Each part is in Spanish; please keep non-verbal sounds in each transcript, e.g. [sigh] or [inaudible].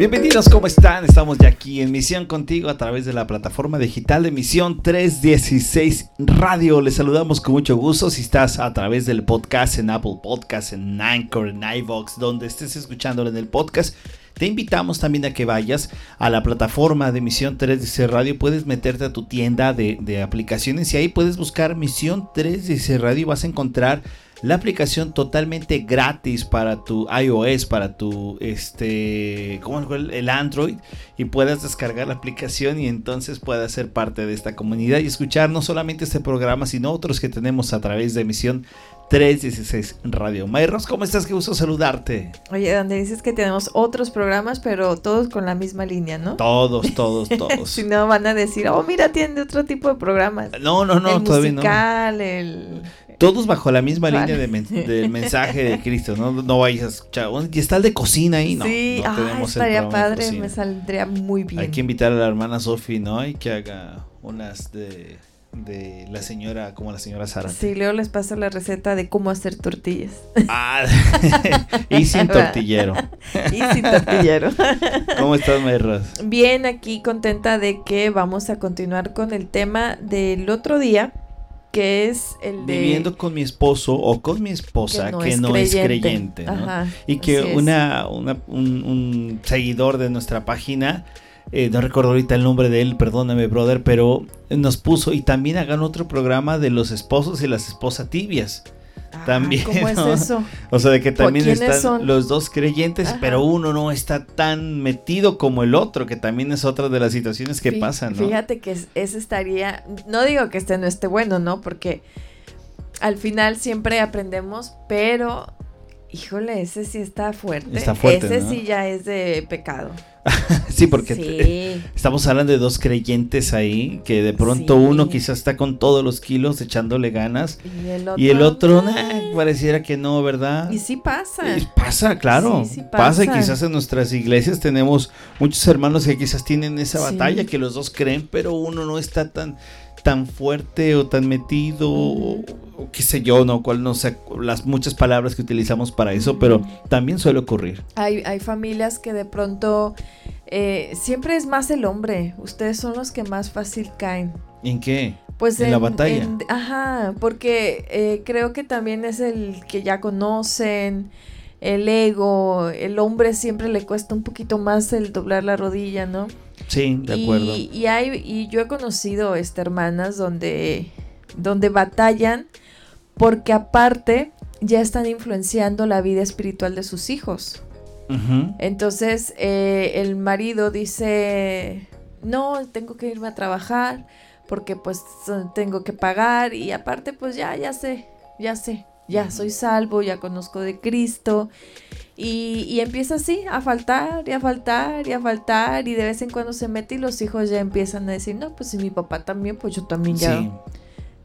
Bienvenidos, ¿cómo están? Estamos ya aquí en Misión Contigo a través de la plataforma digital de Misión 316 Radio. Les saludamos con mucho gusto si estás a través del podcast en Apple Podcast, en Anchor, en iVox, donde estés escuchándolo en el podcast. Te invitamos también a que vayas a la plataforma de Misión 316 Radio. Puedes meterte a tu tienda de, de aplicaciones y ahí puedes buscar Misión 316 Radio y vas a encontrar la aplicación totalmente gratis para tu iOS, para tu este, ¿cómo el, el Android y puedas descargar la aplicación y entonces puedas ser parte de esta comunidad y escuchar no solamente este programa, sino otros que tenemos a través de emisión 316 Radio. Mayros, ¿cómo estás? Qué gusto saludarte. Oye, donde dices que tenemos otros programas, pero todos con la misma línea, ¿no? Todos, todos, [laughs] todos. si no, van a decir, oh, mira, tiene otro tipo de programas. No, no, no, el todavía musical, no. El... Todos bajo la misma Vale. línea de men [laughs] del mensaje de Cristo, ¿no? No vayas a escuchar. Y está el de cocina ahí, ¿no? sí, no ah, estaría padre, me saldría muy bien. Hay que invitar a la hermana Sofi, ¿no? Y que haga unas de, de la señora, como la señora Sara. Sí, luego les paso la receta de cómo hacer tortillas. Ah, [laughs] [laughs] y sin tortillero. y sin tortillero. ¿Cómo estás, Mayros? Bien, aquí contenta de que vamos a continuar con el tema del otro día, que es el de... Viviendo con mi esposo o con mi esposa que no, es, creyente, ¿no? Ajá, y que es. una, una- un, un seguidor de nuestra página, eh, no recuerdo ahorita el nombre de él, perdóname, brother, pero nos puso y también hagan otro programa de los esposos y las esposas tibias. También, ¿Cómo es [laughs] ¿no? eso? O sea, de que también ¿Quiénes están son? los dos creyentes, Ajá. pero uno no está tan metido como el otro, que también es otra de las situaciones que Fí- pasan, ¿no? Fíjate que es- ese estaría, no digo que este no esté bueno, ¿no? Porque al final siempre aprendemos, pero híjole, ese sí está fuerte. Está fuerte, Ese ¿no? sí ya es de pecado. [laughs] sí, porque sí. estamos hablando de dos creyentes ahí, que de pronto Sí. uno quizás está con todos los kilos echándole ganas Y el otro, y el otro nah. nah, pareciera que no, ¿verdad? Y sí pasa. Y pasa, claro. Sí, sí pasa. y pasa. quizás en nuestras iglesias tenemos muchos hermanos que quizás tienen esa batalla, que los dos creen, pero uno no está tan tan fuerte o tan metido o, o qué sé yo, no cuál no sé las muchas palabras que utilizamos para eso, pero también suele ocurrir. Hay, hay familias que de pronto eh, siempre es más el hombre. Ustedes son los que más fácil caen. ¿En qué? Pues En la batalla. en- ajá, porque eh, creo que también es el que ya conocen, el ego, el hombre siempre le cuesta un poquito más el doblar la rodilla, ¿no? Sí, de acuerdo. Y, hay, y yo he conocido este, hermanas donde, donde batallan porque aparte ya están influenciando la vida espiritual de sus hijos. Entonces eh, el marido dice, no, tengo que irme a trabajar porque pues tengo que pagar y aparte pues ya, ya sé, ya sé, ya soy salvo, ya conozco de Cristo. Y, y empieza así a faltar y a faltar y a faltar y de vez en cuando se mete y los hijos ya empiezan a decir, no, pues si mi papá también, pues yo también ya, Sí,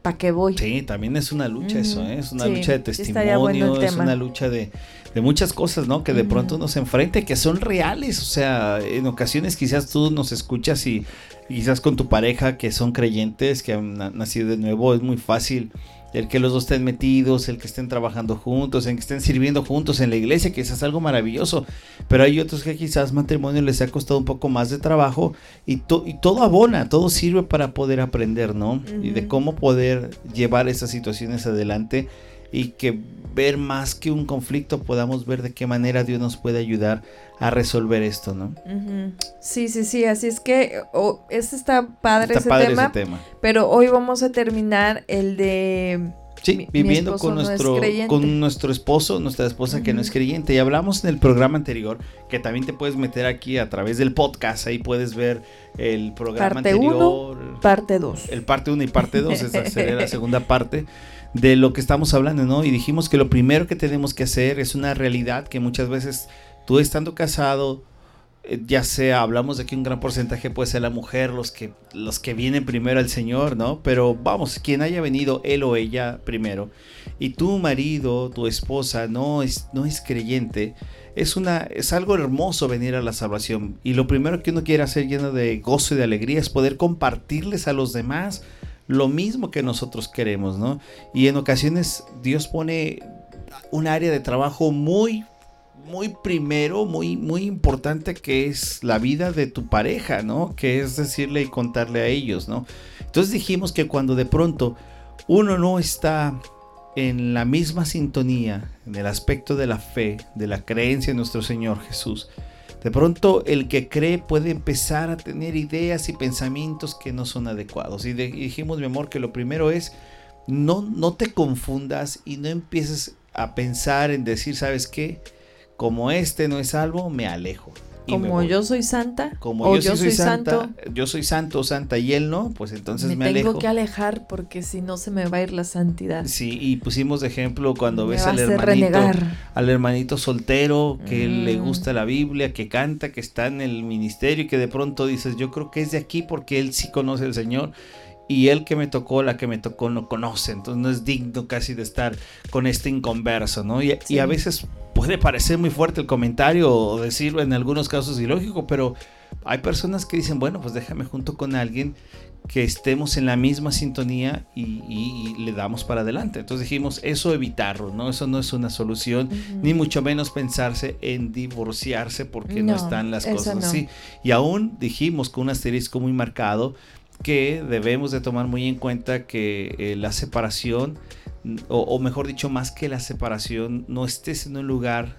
¿para qué voy? sí, también es una lucha eso, ¿eh? es una sí, lucha de bueno testimonio, es una lucha de, de muchas cosas, ¿no? Que de Ujú. pronto uno se enfrenta y que son reales, o sea, en ocasiones quizás tú nos escuchas y quizás con tu pareja que son creyentes, que han na- nacido de nuevo, es muy fácil el que los dos estén metidos, el que estén trabajando juntos, el que estén sirviendo juntos en la iglesia, que es algo maravilloso. Pero hay otros que quizás matrimonio les ha costado un poco más de trabajo y, to- y todo abona, todo sirve para poder aprender, ¿no? Y de cómo poder llevar esas situaciones adelante y que ver más que un conflicto podamos ver de qué manera Dios nos puede ayudar a resolver esto, ¿no? Sí, sí, sí, así es que oh, este está padre Está ese padre tema. ese tema. Pero hoy vamos a terminar el de... Sí, Mi- viviendo con nuestro con nuestro esposo, nuestra esposa que no es creyente. Y hablamos en el programa anterior que también te puedes meter aquí a través del podcast, ahí puedes ver el programa Parte anterior, Parte 2. el parte 1 y parte 2, esa sería la segunda [laughs] parte de lo que estamos hablando, ¿no? Y dijimos que lo primero que tenemos que hacer es una realidad que muchas veces tú estando casado, eh, ya sea, hablamos de que un gran porcentaje puede ser la mujer, los que, los que vienen primero al Señor, ¿no? Pero vamos, quien haya venido él o ella primero, y tu marido, tu esposa no es, no es creyente, es, una, es algo hermoso venir a la salvación. Y lo primero que uno quiere hacer lleno de gozo y de alegría es poder compartirles a los demás lo mismo que nosotros queremos, ¿no? Y en ocasiones Dios pone un área de trabajo muy muy primero, muy, muy importante que es la vida de tu pareja, ¿no? Que es decirle y contarle a ellos, ¿no? Entonces dijimos que cuando de pronto uno no está en la misma sintonía, en el aspecto de la fe, de la creencia en nuestro Señor Jesús, de pronto el que cree puede empezar a tener ideas y pensamientos que no son adecuados. Y, dijimos, mi amor, que lo primero es no, no te confundas y no empieces a pensar en decir, ¿sabes qué? Como este no es salvo, me alejo como yo soy santa como yo, soy, santa, yo soy santo o santa y él no, pues entonces me, me tengo que alejar porque si no se me va a ir la santidad. Sí, y pusimos de ejemplo cuando ves al hermanito, al hermanito soltero que le mm. gusta la Biblia, que canta, que está en el ministerio y que de pronto dices, yo creo que es de aquí porque él sí conoce al Señor y él que me tocó, la que me tocó, no conoce. Entonces no es digno casi de estar con este inconverso, ¿no? Y, y, a veces puede parecer muy fuerte el comentario o decirlo en algunos casos ilógico, pero hay personas que dicen, bueno, pues déjame junto con alguien que estemos en la misma sintonía y, le damos para adelante. Entonces dijimos, eso evitarlo, ¿no? Eso no es una solución, ni mucho menos pensarse en divorciarse porque no, están las cosas así. Y aún dijimos con un asterisco muy marcado que debemos de tomar muy en cuenta que eh, la separación o, mejor dicho, más que la separación, no estés en un lugar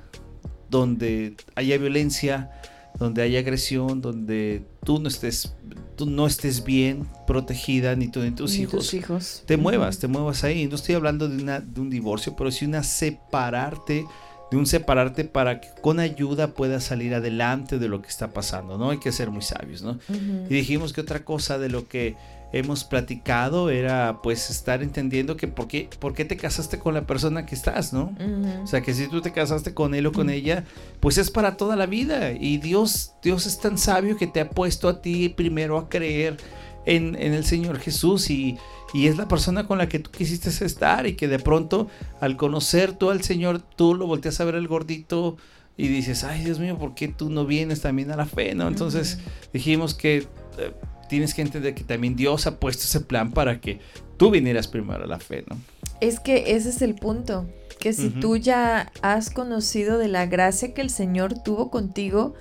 donde haya violencia, donde haya agresión, donde tú no estés, tú no estés bien protegida, ni tú ni tus hijos. hijos. Te muevas, te muevas ahí. No estoy hablando de, una, de un divorcio, pero sí una separarte, de un separarte para que con ayuda puedas salir adelante de lo que está pasando, ¿no? Hay que ser muy sabios, ¿no? Y dijimos que otra cosa de lo que hemos platicado era pues estar entendiendo que por qué, por qué te casaste con la persona que estás, ¿no? O sea, que si tú te casaste con él o con ella, pues es para toda la vida. Y Dios, Dios es tan sabio que te ha puesto a ti primero a creer en, el Señor Jesús y, y, es la persona con la que tú quisiste estar y que de pronto al conocer tú al Señor, tú lo volteas a ver el gordito y dices, ay Dios mío, ¿por qué tú no vienes también a la fe? ¿no? Entonces dijimos que... Eh, tienes que entender que también Dios ha puesto ese plan para que tú vinieras primero a la fe, ¿no? Es que ese es el punto, que si tú ya has conocido de la gracia que el Señor tuvo contigo,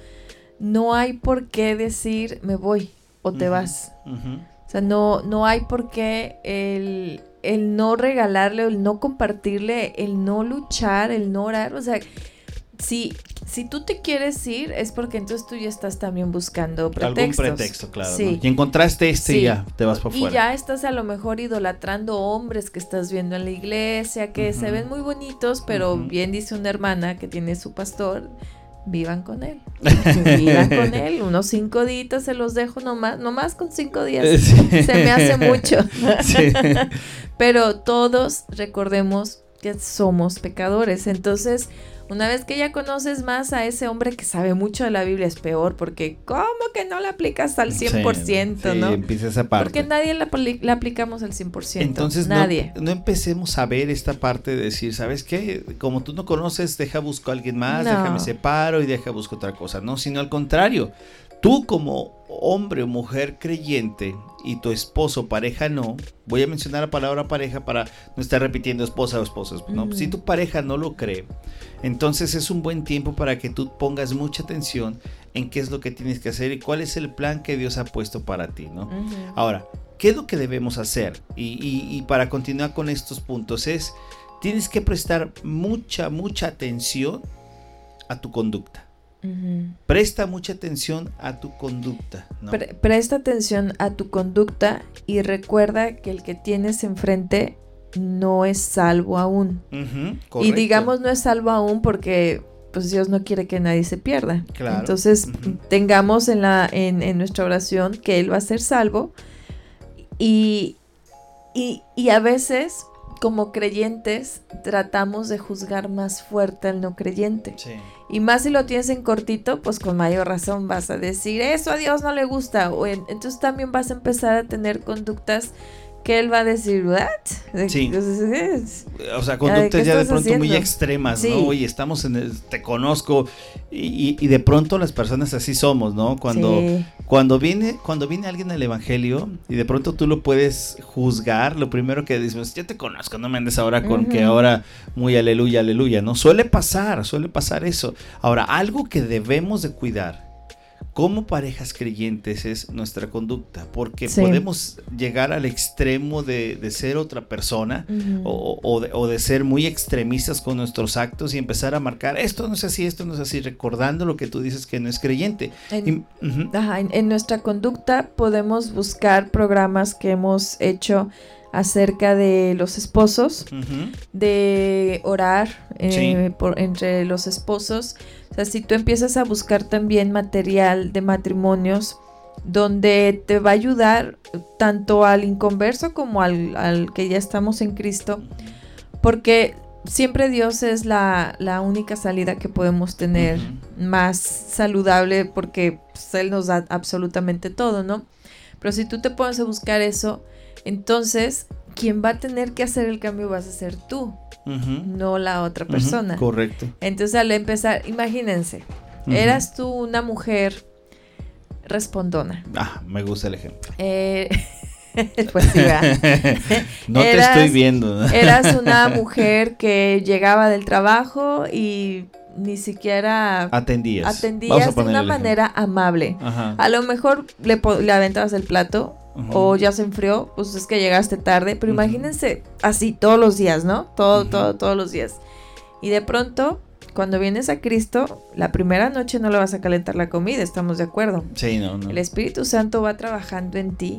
no hay por qué decir me voy o te vas. O sea, no, no hay por qué el, el no regalarle, el no compartirle, el no luchar, el no orar. O sea, si, si tú te quieres ir, es porque entonces tú ya estás también buscando pretextos. Algún pretexto, claro. Y encontraste este y ya te vas por fuera. Y ya estás a lo mejor idolatrando hombres que estás viendo en la iglesia, que se ven muy bonitos, pero bien dice una hermana que tiene su pastor, vivan con él. [laughs] vivan con él. Unos cinco días se los dejo nomás, nomás con cinco días. Se me hace mucho. [laughs] pero todos recordemos que somos pecadores. Entonces, una vez que ya conoces más a ese hombre que sabe mucho de la Biblia, es peor, porque ¿cómo que no la aplicas al 100%, sí, no? empieza esa parte. Porque nadie la, aplicamos al 100%. Entonces, nadie. No, empecemos a ver esta parte de decir, ¿sabes qué? Como tú no conoces, deja busco a alguien más, déjame separo y deja busco otra cosa. No, sino al contrario. Tú como hombre o mujer creyente y tu esposo pareja no, voy a mencionar la palabra pareja para no estar repitiendo esposa o esposo. No, si tu pareja no lo cree, entonces es un buen tiempo para que tú pongas mucha atención en qué es lo que tienes que hacer y cuál es el plan que Dios ha puesto para ti, ¿no? Ahora, ¿qué es lo que debemos hacer? Y, para continuar con estos puntos es, tienes que prestar mucha, mucha atención a tu conducta. Presta mucha atención a tu conducta. presta atención a tu conducta y recuerda que el que tienes enfrente no es salvo aún. y digamos no es salvo aún porque pues Dios no quiere que nadie se pierda. Entonces tengamos en, la, en, nuestra oración que Él va a ser salvo y, y, a veces como creyentes tratamos de juzgar más fuerte al no creyente. Y más si lo tienes en cortito, pues con mayor razón vas a decir, eso a Dios no le gusta. O entonces también vas a empezar a tener conductas que él va a decir, ¿what? Sí. Entonces, O sea, ¿qué conductas ya de pronto muy extremas, Sí. ¿no? Oye, estamos en el, te conozco y, de pronto las personas así somos, ¿no? Cuando, Sí. cuando viene, cuando viene alguien al evangelio y de pronto tú lo puedes juzgar, lo primero que dices, pues, yo te conozco, no me andes ahora con que ahora muy aleluya, aleluya, ¿no? Suele pasar, suele pasar eso. Ahora, algo que debemos de cuidar como parejas creyentes es nuestra conducta, porque Sí. podemos llegar al extremo de, de ser otra persona o, o de, o de ser muy extremistas con nuestros actos y empezar a marcar esto no es así, esto no es así, recordando lo que tú dices que no es creyente. En- Y- ujú, Ajá, en, en nuestra conducta podemos buscar programas que hemos hecho acerca de los esposos, de orar eh, Sí. por, entre los esposos. O sea, si tú empiezas a buscar también material de matrimonios donde te va a ayudar tanto al inconverso como al, al que ya estamos en Cristo, porque siempre Dios es la, la única salida que podemos tener más saludable porque pues, Él nos da absolutamente todo, ¿no? Pero si tú te pones a buscar eso, entonces quien va a tener que hacer el cambio vas a ser tú, no la otra persona. Correcto. Entonces al empezar, imagínense, eras tú una mujer respondona. Ah, me gusta el ejemplo. Eh, [laughs] pues sí, [laughs] no te Eras- estoy viendo. Eras una [laughs] mujer que llegaba del trabajo y ni siquiera Atendías. Atendías de una manera amable. Ajá. A lo mejor le, le aventabas el plato O ya se enfrió, pues es que llegaste tarde, pero imagínense así todos los días, ¿no? Todo, Ujú. todo, todos los días. Y de pronto, cuando vienes a Cristo, la primera noche no le vas a calentar la comida, estamos de acuerdo. Sí, no, no. El Espíritu Santo va trabajando en ti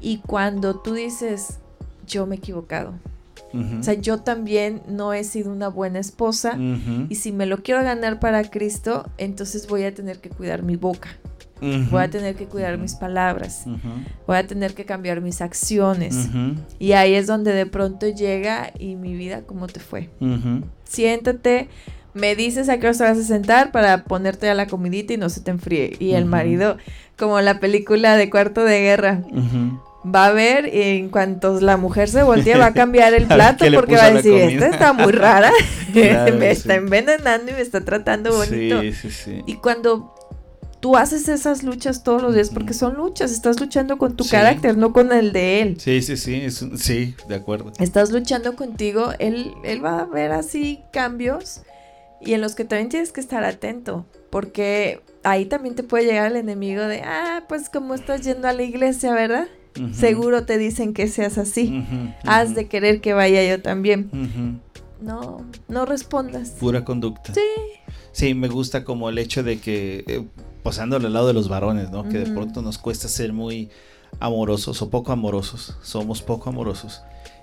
y cuando tú dices, yo me he equivocado, o sea, yo también no he sido una buena esposa. Y si me lo quiero ganar para Cristo, entonces voy a tener que cuidar mi boca, voy a tener que cuidar mis palabras, voy a tener que cambiar mis acciones. Y ahí es donde de pronto llega y mi vida, ¿cómo te fue? Siéntate, me dices a qué hora te vas a sentar para ponerte a la comidita y no se te enfríe. Y el marido, como la película de Cuarto de Guerra, va a ver y en cuanto la mujer se voltee va a cambiar el [laughs] plato porque va a decir, comida". esta está muy rara, [laughs] Claro, [laughs] me sí. está envenenando y me está tratando bonito. Sí, sí, sí. Y cuando tú haces esas luchas todos los días, porque son luchas, estás luchando con tu Sí. carácter, no con el de él. Sí, sí, sí, es sí, de acuerdo. Estás luchando contigo, él, él va a ver así cambios y en los que también tienes que estar atento, porque ahí también te puede llegar el enemigo de, ah, pues como estás yendo a la iglesia, ¿verdad? Ujú. Seguro te dicen que seas así. Ujú, Has ujú, de querer que vaya yo también. No, no respondas. Pura conducta. Sí. Sí, me gusta como el hecho de que, eh, pasándole al lado de los varones, ¿no? Que de pronto nos cuesta ser muy amorosos o poco amorosos. Somos poco amorosos.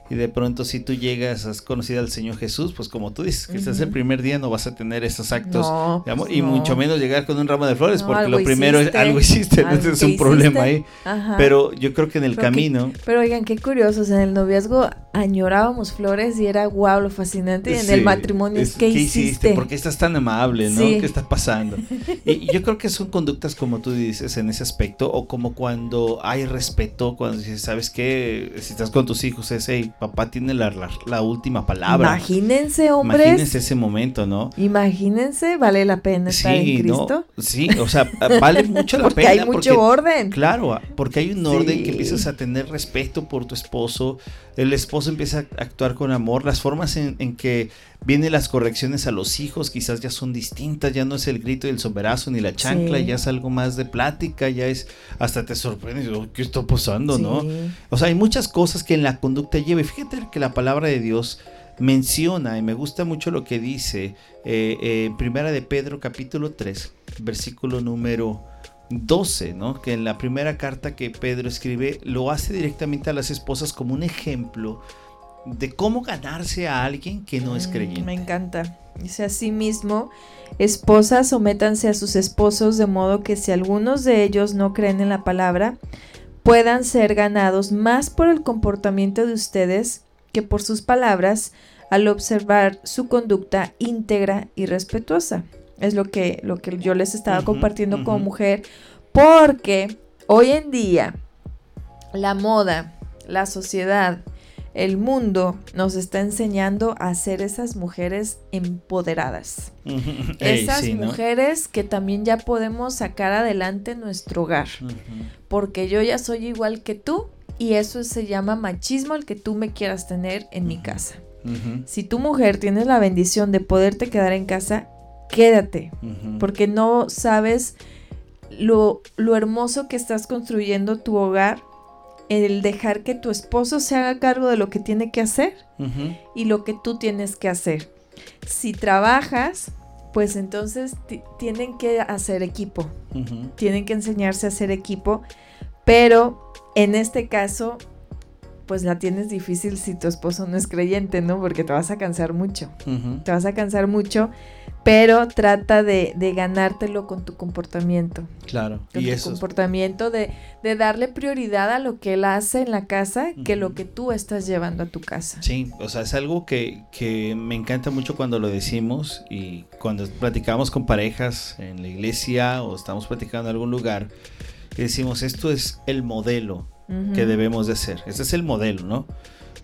Y de pronto si tú llegas, has conocido al Señor Jesús, pues como tú dices, que estás el Ujú. primer día no vas a tener esos actos No, de amor, pues y no. mucho menos llegar con un ramo de flores, No, porque lo primero hiciste, es algo hiciste, entonces es un problema hiciste. ahí. Ajá. Pero yo creo que en el Pero que- camino... Pero oigan, qué curiosos, en el noviazgo añorábamos flores y era guau lo fascinante. Y en Sí, el matrimonio es, ¿qué, hiciste? ¿Por qué estás tan amable, no? Sí. ¿Qué está pasando? y, y yo creo que son conductas como tú dices en ese aspecto, o como cuando hay respeto, cuando dices, ¿sabes qué? Si estás con tus hijos, es, hey, papá tiene la, la, la última palabra. Imagínense, hombres. Imagínense ese momento, ¿no? Imagínense, vale la pena estar en Sí, Cristo. no, sí, o sea, vale [laughs] mucho la porque pena. hay mucho orden. Claro, porque hay un orden Sí. que empiezas a tener respeto por tu esposo, el esposo empieza a actuar con amor, las formas en, en que vienen las correcciones a los hijos quizás ya son distintas, ya no es el grito y el somberazo ni la chancla, Sí. ya es algo más de plática, ya es, hasta te sorprendes, oh, ¿qué está pasando, no? O sea, hay muchas cosas que en la conducta lleva. Y fíjate que la palabra de Dios menciona, y me gusta mucho lo que dice eh, eh, en Primera de Pedro capítulo 3, versículo número 12, ¿no? Que en la primera carta que Pedro escribe lo hace directamente a las esposas como un ejemplo de cómo ganarse a alguien que no es Mm, creyente. Me encanta. Dice así mismo, esposas, sométanse a sus esposos de modo que si algunos de ellos no creen en la palabra, puedan ser ganados más por el comportamiento de ustedes que por sus palabras al observar su conducta íntegra y respetuosa. Es lo que, lo que yo les estaba compartiendo como mujer, porque hoy en día la moda la sociedad, el mundo nos está enseñando a ser esas mujeres empoderadas. [laughs] esas mujeres que también ya podemos sacar adelante nuestro hogar. Porque yo ya soy igual que tú y eso se llama machismo el que tú me quieras tener en mi casa. Si tu mujer tienes la bendición de poderte quedar en casa, quédate. Porque no sabes lo, lo hermoso que estás construyendo tu hogar el dejar que tu esposo se haga cargo de lo que tiene que hacer y lo que tú tienes que hacer. Si trabajas, pues entonces tienen que hacer equipo, tienen que enseñarse a hacer equipo, pero en este caso, pues la tienes difícil si tu esposo no es creyente, ¿no? Porque te vas a cansar mucho, te vas a cansar mucho pero trata de, ganártelo con tu comportamiento. Claro. Con y tu comportamiento de, darle prioridad a lo que él hace en la casa que lo que tú estás llevando a tu casa. Sí, o sea, es algo que, que me encanta mucho cuando lo decimos y cuando platicamos con parejas en la iglesia o estamos platicando en algún lugar, decimos, esto es el modelo que debemos de hacer. Este es el modelo, ¿no?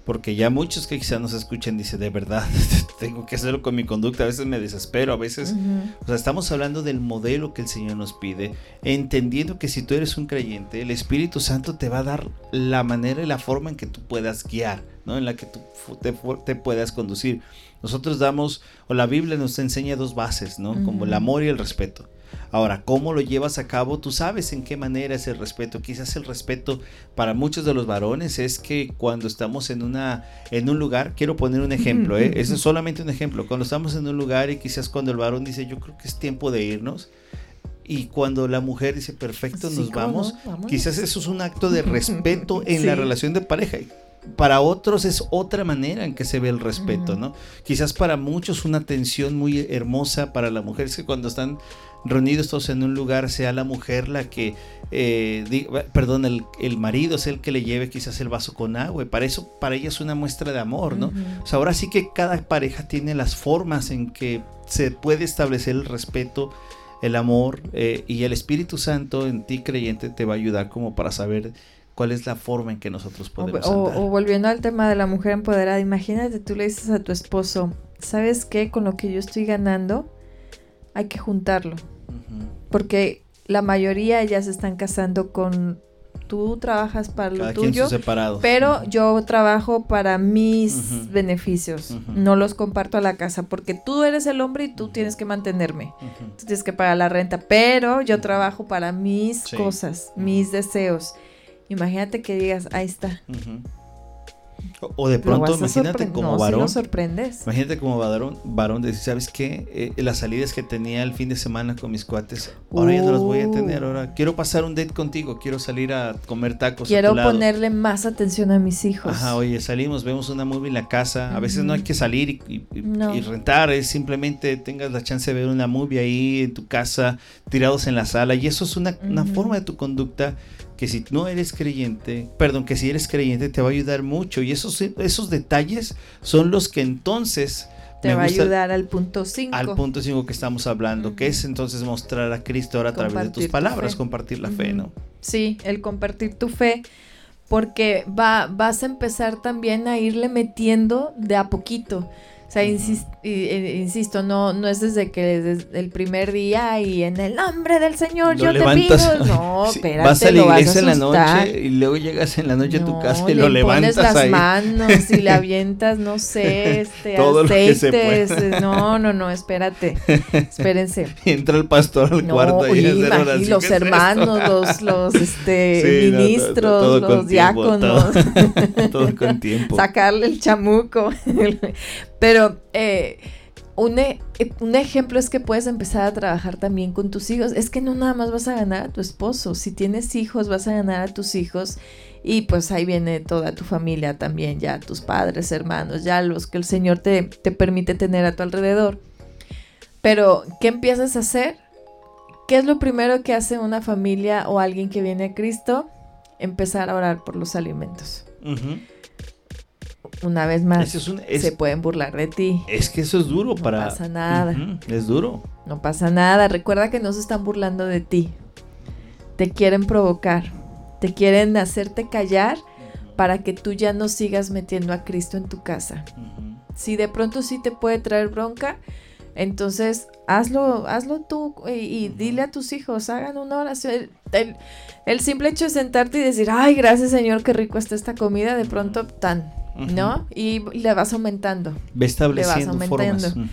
porque ya muchos que quizás nos escuchen dicen, de verdad, [laughs] tengo que hacerlo con mi conducta, a veces me desespero, a veces, o sea, estamos hablando del modelo que el Señor nos pide, entendiendo que si tú eres un creyente, el Espíritu Santo te va a dar la manera y la forma en que tú puedas guiar, ¿no? En la que tú te, te puedas conducir. Nosotros damos, o la Biblia nos enseña dos bases, ¿no? Como el amor y el respeto. Ahora, ¿cómo lo llevas a cabo? Tú sabes en qué manera es el respeto. Quizás el respeto para muchos de los varones es que cuando estamos en una en un lugar, quiero poner un ejemplo, ¿eh? es solamente un ejemplo. Cuando estamos en un lugar y quizás cuando el varón dice, "Yo creo que es tiempo de irnos", y cuando la mujer dice, "Perfecto, nos vamos", quizás eso es un acto de respeto [laughs] en la relación de pareja para otros es otra manera en que se ve el respeto, ¿no? Quizás para muchos una atención muy hermosa para la mujer es que cuando están reunidos todos en un lugar sea la mujer la que, eh, perdón, el, marido es el que le lleve quizás el vaso con agua. Y para eso, para ella es una muestra de amor, ¿no? O sea, ahora sí que cada pareja tiene las formas en que se puede establecer el respeto, el amor eh, y el Espíritu Santo en ti creyente te va a ayudar como para saber cuál es la forma en que nosotros podemos o, O, volviendo al tema de la mujer empoderada, imagínate, tú le dices a tu esposo, ¿sabes qué? Con lo que yo estoy ganando, hay que juntarlo. Porque la mayoría ya se están casando con tú trabajas para lo tuyo, pero yo trabajo para mis beneficios, no los comparto a la casa, porque tú eres el hombre y tú tienes que mantenerme, tú tienes que pagar la renta, pero yo trabajo para mis cosas, mis deseos. Imagínate que digas, ahí está, o de pronto, imagínate como varón. sorprendes. Imagínate como varón, varón decir, ¿sabes qué? Eh, las salidas que tenía el fin de semana con mis cuates, ahora ya no las voy a tener. Ahora quiero pasar un date contigo, quiero salir a comer tacos. Quiero ponerle más atención a mis hijos. Ajá, oye, salimos, vemos una movie en la casa. A veces no hay que salir y, rentar, es simplemente tengas la chance de ver una movie ahí en tu casa, tirados en la sala. Y eso es una, una forma de tu conducta que si no eres creyente, perdón, que si eres creyente te va a ayudar mucho y esos, esos detalles son los que entonces... Te va a ayudar al punto 5. Al punto 5 que estamos hablando, que es entonces mostrar a Cristo ahora a través de tus palabras, compartir la fe, ¿no? Sí, el compartir tu fe, porque va, vas a empezar también a irle metiendo de a poquito. O sea, eh, insisto, no, no es desde que desde el primer día y en el nombre del Señor yo te pido. No, [laughs] espérate, vas a la iglesia en la noche y luego llegas en la noche a tu casa y lo levantas pones las manos y le [laughs] avientas, no sé, este, aceites. No, no, no, espérate. Espérense. [laughs] entra el pastor al cuarto y, y los hermanos, los, los este, ministros, los diáconos. todo con tiempo. Sacarle el chamuco. Pero eh, un, e, un, ejemplo es que puedes empezar a trabajar también con tus hijos. Es que no nada más vas a ganar a tu esposo. Si tienes hijos, vas a ganar a tus hijos. Y pues ahí viene toda tu familia también, ya tus padres, hermanos, ya los que el Señor te, te permite tener a tu alrededor. Pero, ¿qué empiezas a hacer? ¿Qué es lo primero que hace una familia o alguien que viene a Cristo? Empezar a orar por los alimentos una vez más, se pueden burlar de ti. Es que eso es duro para... No pasa nada. es duro. No pasa nada. Recuerda que no se están burlando de ti. Te quieren provocar. Te quieren hacerte callar para que tú ya no sigas metiendo a Cristo en tu casa. Si de pronto sí te puede traer bronca, entonces hazlo, hazlo tú y, dile a tus hijos, hagan una oración. El, simple hecho de sentarte y decir, ay, gracias Señor, qué rico está esta comida, de pronto tan, ¿no? Y, le vas aumentando. Ve estableciendo le vas aumentando.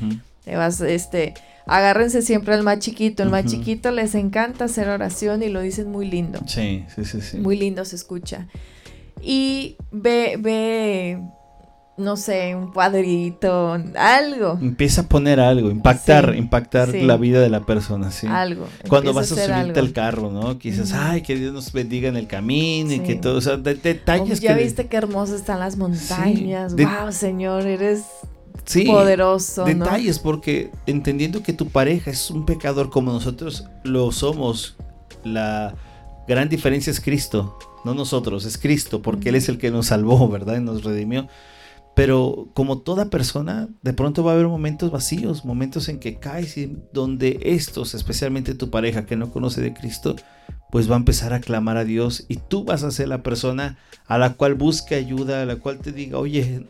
Le vas, este, agárrense siempre al más chiquito. El más chiquito les encanta hacer oración y lo dicen muy lindo. Sí, sí, sí, sí. Muy lindo se escucha. Y ve, ve, no sé, un cuadrito, algo. Empieza a poner algo, impactar, impactar la vida de la persona, sí. Algo. Cuando vas a, subirte al carro, ¿no? Quizás, ay, que Dios nos bendiga en el camino y que todo, o sea, detalles. ya viste qué hermosas están las montañas. wow, Señor, eres poderoso. Detalles, porque entendiendo que tu pareja es un pecador como nosotros lo somos, la gran diferencia es Cristo, no nosotros, es Cristo, porque Él es el que nos salvó, ¿verdad? Y nos redimió. Pero como toda persona, de pronto va a haber momentos vacíos, momentos en que caes y donde estos, especialmente tu pareja que no conoce de Cristo, pues va a empezar a clamar a Dios y tú vas a ser la persona a la cual busque ayuda, a la cual te diga, oye,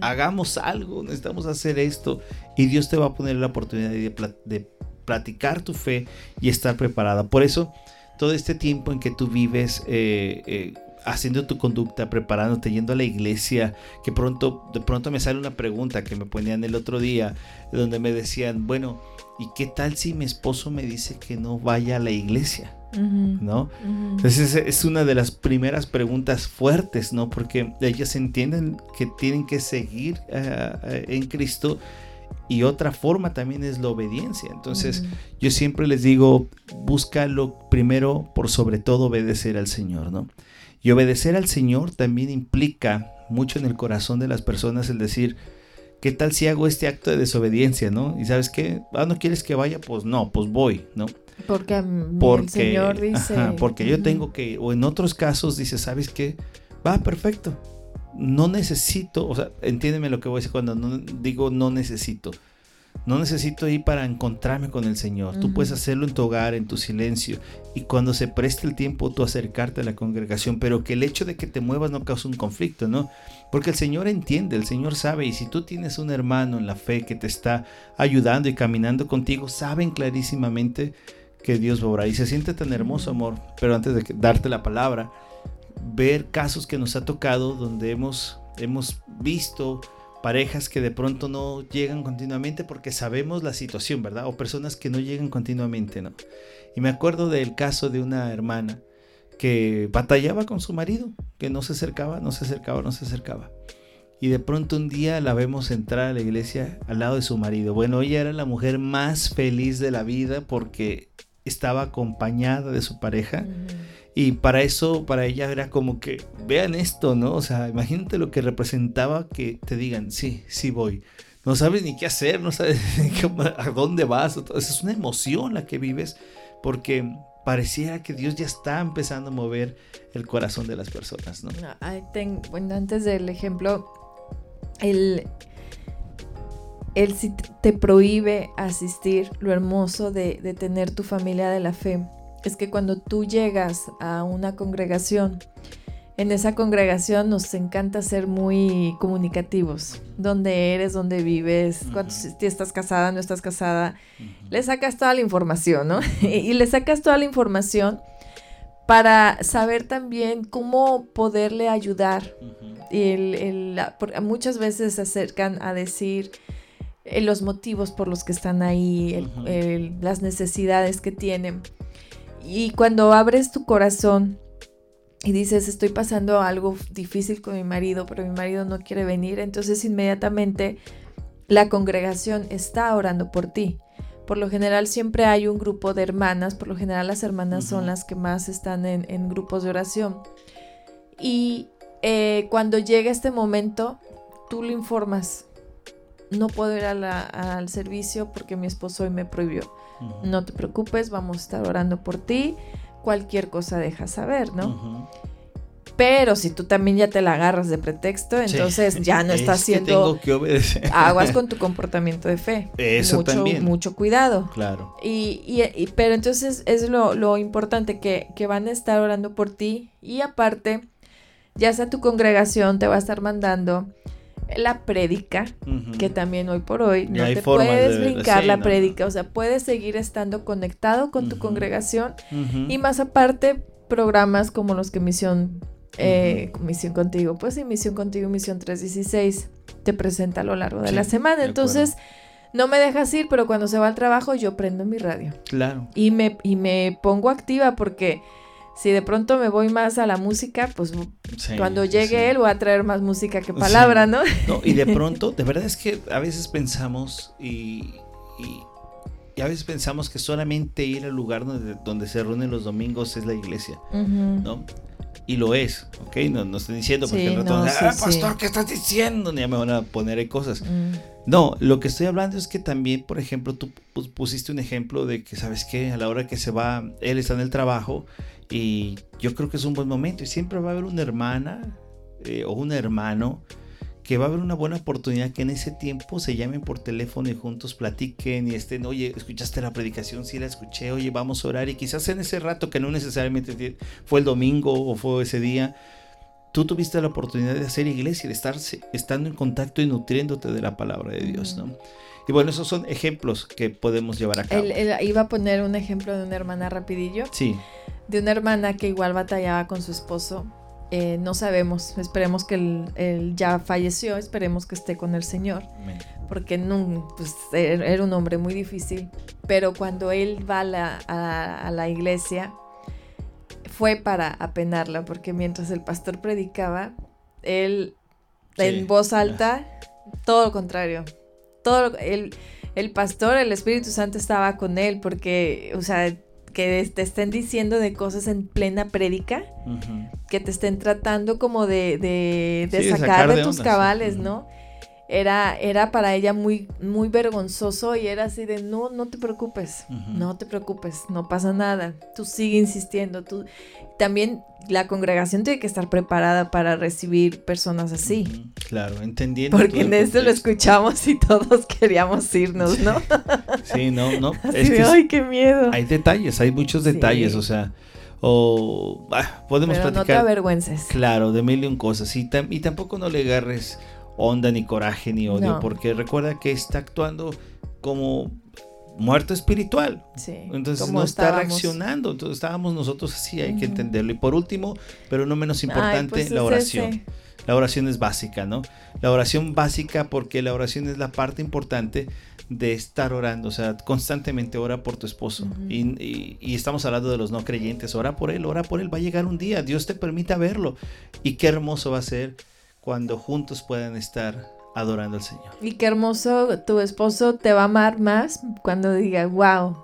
hagamos algo, necesitamos hacer esto. Y Dios te va a poner la oportunidad de, platicar tu fe y estar preparada. Por eso, todo este tiempo en que tú vives eh, eh, haciendo tu conducta, preparándote, yendo a la iglesia, que pronto, de pronto me sale una pregunta que me ponían el otro día, donde me decían, bueno, ¿y qué tal si mi esposo me dice que no vaya a la iglesia? ¿No? Entonces es una de las primeras preguntas fuertes, ¿no? Porque ellas entienden que tienen que seguir eh, eh, en Cristo y otra forma también es la obediencia. Entonces yo siempre les digo, búscalo primero por sobre todo obedecer al Señor, ¿no? Y obedecer al Señor también implica mucho en el corazón de las personas el decir, ¿qué tal si hago este acto de desobediencia, no? Y sabes qué, ah, no quieres que vaya, pues no, pues voy, ¿no? Porque, el Señor dice... porque yo tengo que, o en otros casos dice, ¿sabes qué? Va, perfecto. No necesito, o sea, entiéndeme lo que voy a decir cuando no, digo no necesito. No necesito ir para encontrarme con el Señor. Tú puedes hacerlo en tu hogar, en tu silencio. Y cuando se preste el tiempo, tú acercarte a la congregación. Pero que el hecho de que te muevas no cause un conflicto, ¿no? Porque el Señor entiende, el Señor sabe. Y si tú tienes un hermano en la fe que te está ayudando y caminando contigo, saben clarísimamente que Dios va a obrar. Y se siente tan hermoso, amor. Pero antes de darte la palabra, ver casos que nos ha tocado donde hemos, hemos visto parejas que de pronto no llegan continuamente porque sabemos la situación, ¿verdad? O personas que no llegan continuamente, ¿no? Y me acuerdo del caso de una hermana que batallaba con su marido, que no se acercaba, no se acercaba, no se acercaba. Y de pronto un día la vemos entrar a la iglesia al lado de su marido. Bueno, ella era la mujer más feliz de la vida porque estaba acompañada de su pareja. Y para eso, para ella era como que, vean esto, ¿no? O sea, imagínate lo que representaba que te digan, sí, sí voy. No sabes ni qué hacer, no sabes [laughs] a dónde vas. Es una emoción la que vives porque pareciera que Dios ya está empezando a mover el corazón de las personas, ¿no? bueno, antes del ejemplo, el, él si te prohíbe asistir, lo hermoso de, de tener tu familia de la fe es que cuando tú llegas a una congregación, en esa congregación nos encanta ser muy comunicativos. ¿Dónde eres? ¿Dónde vives? ¿Cuántos, si estás casada? ¿No estás casada? Le sacas toda la información, ¿no? [laughs] y le sacas toda la información para saber también cómo poderle ayudar. y muchas veces se acercan a decir eh, los motivos por los que están ahí, las necesidades que tienen. Y cuando abres tu corazón y dices, estoy pasando algo difícil con mi marido, pero mi marido no quiere venir, entonces inmediatamente la congregación está orando por ti. Por lo general siempre hay un grupo de hermanas, por lo general las hermanas son las que más están en, grupos de oración. Y eh, cuando llega este momento, tú lo informas. No puedo ir al servicio porque mi esposo hoy me prohibió. No te preocupes, vamos a estar orando por ti. Cualquier cosa deja saber, ¿no? Pero si tú también ya te la agarras de pretexto, entonces ya no [laughs] estás haciendo aguas con [laughs] tu comportamiento de fe. Eso mucho, también. Mucho cuidado. Claro. Y, pero entonces es lo, importante que, que, van a estar orando por ti y aparte ya sea tu congregación te va a estar mandando la prédica, que también hoy por hoy no te puedes brincar la prédica, o sea, puedes seguir estando conectado con tu congregación y más aparte programas como los que Misión eh, Misión Contigo, pues sí, Misión Contigo, Misión 316 te presenta a lo largo de la semana, entonces no me dejas ir, pero cuando se va al trabajo yo prendo mi radio. Claro. Y me, y me pongo activa porque si de pronto me voy más a la música, pues cuando llegue él voy a traer más música que palabra, ¿no? [laughs] ¿no? Y de [laughs] pronto, de verdad es que a veces pensamos y, y, a veces pensamos que solamente ir al lugar donde, donde se reúnen los domingos es la iglesia, ¿no? Y lo es, ¿ok? No, no estoy diciendo, porque no, ah, pastor, ¿qué estás diciendo? Ni me van a poner cosas. Mm. No, lo que estoy hablando es que también, por ejemplo, tú pusiste un ejemplo de que, ¿sabes qué? A la hora que se va, él está en el trabajo y yo creo que es un buen momento y siempre va a haber una hermana eh, o un hermano que va a haber una buena oportunidad que en ese tiempo se llamen por teléfono y juntos platiquen y estén, oye, ¿escuchaste la predicación? Sí, la escuché, oye, vamos a orar. Y quizás en ese rato que no necesariamente fue el domingo o fue ese día, tú tuviste la oportunidad de hacer iglesia, de estar estando en contacto y nutriéndote de la palabra de Dios, ¿no? Y bueno, esos son ejemplos que podemos llevar a cabo. Él, iba a poner un ejemplo de una hermana rapidillo. Sí. De una hermana que igual batallaba con su esposo. Eh, no sabemos, esperemos que él, ya falleció, esperemos que esté con el Señor. Porque no, pues, era un hombre muy difícil. Pero cuando él va a la, a, la iglesia, fue para apenarla, porque mientras el pastor predicaba, él en voz alta, todo lo contrario, todo el, el pastor, el Espíritu Santo estaba con él porque, o sea, que te estén diciendo de cosas en plena prédica, que te estén tratando como de, de, sacar, de, tus cabales, ¿no? Era, era para ella muy, muy vergonzoso y era así de, no, no te preocupes, no te preocupes, no pasa nada, tú sigue insistiendo, tú... También la congregación tiene que estar preparada para recibir personas así. Claro, entendiendo. Porque en esto lo escuchamos y todos [laughs] queríamos irnos, ¿no? sí, no, no. [laughs] Así ay, qué miedo. Hay detalles, hay muchos detalles, o sea o podemos Pero platicar. No te avergüences. Claro, de mil y un cosas. Y, y tampoco no le agarres onda, ni coraje, ni odio, porque recuerda que está actuando como muerto espiritual. entonces no está reaccionando. Entonces estábamos nosotros así, hay que entenderlo. Y por último, pero no menos importante, pues la oración. La oración es básica, ¿no? La oración básica porque la oración es la parte importante de estar orando, o sea, constantemente ora por tu esposo. y, y, estamos hablando de los no creyentes, ora por él, ora por él, va a llegar un día, Dios te permita verlo. Y qué hermoso va a ser cuando juntos puedan estar adorando al Señor. Y qué hermoso, tu esposo te va a amar más cuando diga, wow,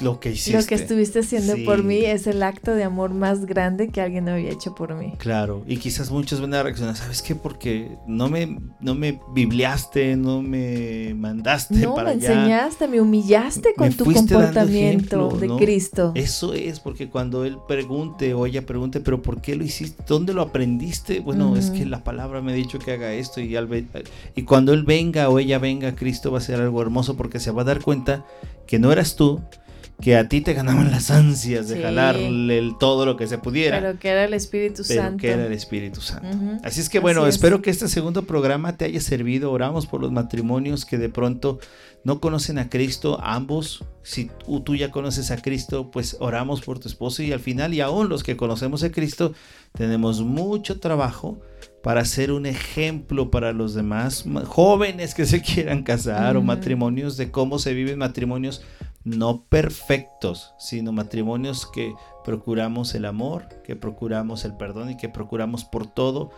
lo que hiciste. Lo que estuviste haciendo por mí es el acto de amor más grande que alguien había hecho por mí. Claro, y quizás muchos van a reaccionar, ¿sabes qué? Porque no me, no me bibliaste, no me mandaste no, me enseñaste, me humillaste con tu comportamiento de Cristo. Eso es, porque cuando él pregunte o ella pregunte, ¿pero por qué lo hiciste? ¿Dónde lo aprendiste? Bueno, es que la palabra me ha dicho que haga esto y, y cuando él venga o ella venga, Cristo va a ser algo hermoso porque se va a dar cuenta que no eras tú, que a ti te ganaban las ansias de jalarle el, todo lo que se pudiera. Pero que era el Espíritu pero Santo. que era el Espíritu Santo. Así es que bueno, espero que este segundo programa te haya servido. Oramos por los matrimonios que de pronto no conocen a Cristo, ambos. Si tú, ya conoces a Cristo, pues oramos por tu esposo y al final y aún los que conocemos a Cristo, tenemos mucho trabajo para ser un ejemplo para los demás jóvenes que se quieran casar o matrimonios de cómo se viven matrimonios no perfectos, sino matrimonios que procuramos el amor, que procuramos el perdón y que procuramos por todo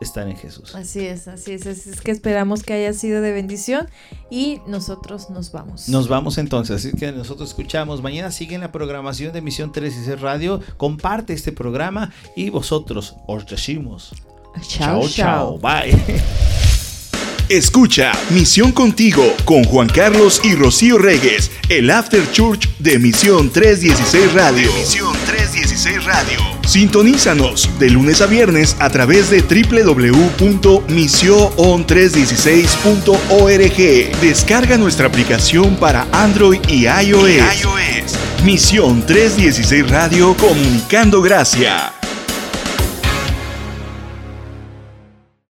estar en Jesús. Así es, así es, es que esperamos que haya sido de bendición y nosotros nos vamos. Nos vamos entonces, así que nosotros escuchamos. Mañana sigue la programación de Misión 3 Radio. Comparte este programa y vosotros os decimos. chao. chao. Bye. [laughs] Escucha Misión Contigo con Juan Carlos y Rocío Reyes, el After Church de Misión 316 Radio. Misión 316 Radio. Sintonízanos de lunes a viernes a través de www.mision316.org. Descarga nuestra aplicación para Android y iOS. iOS. Misión 316 Radio Comunicando Gracia.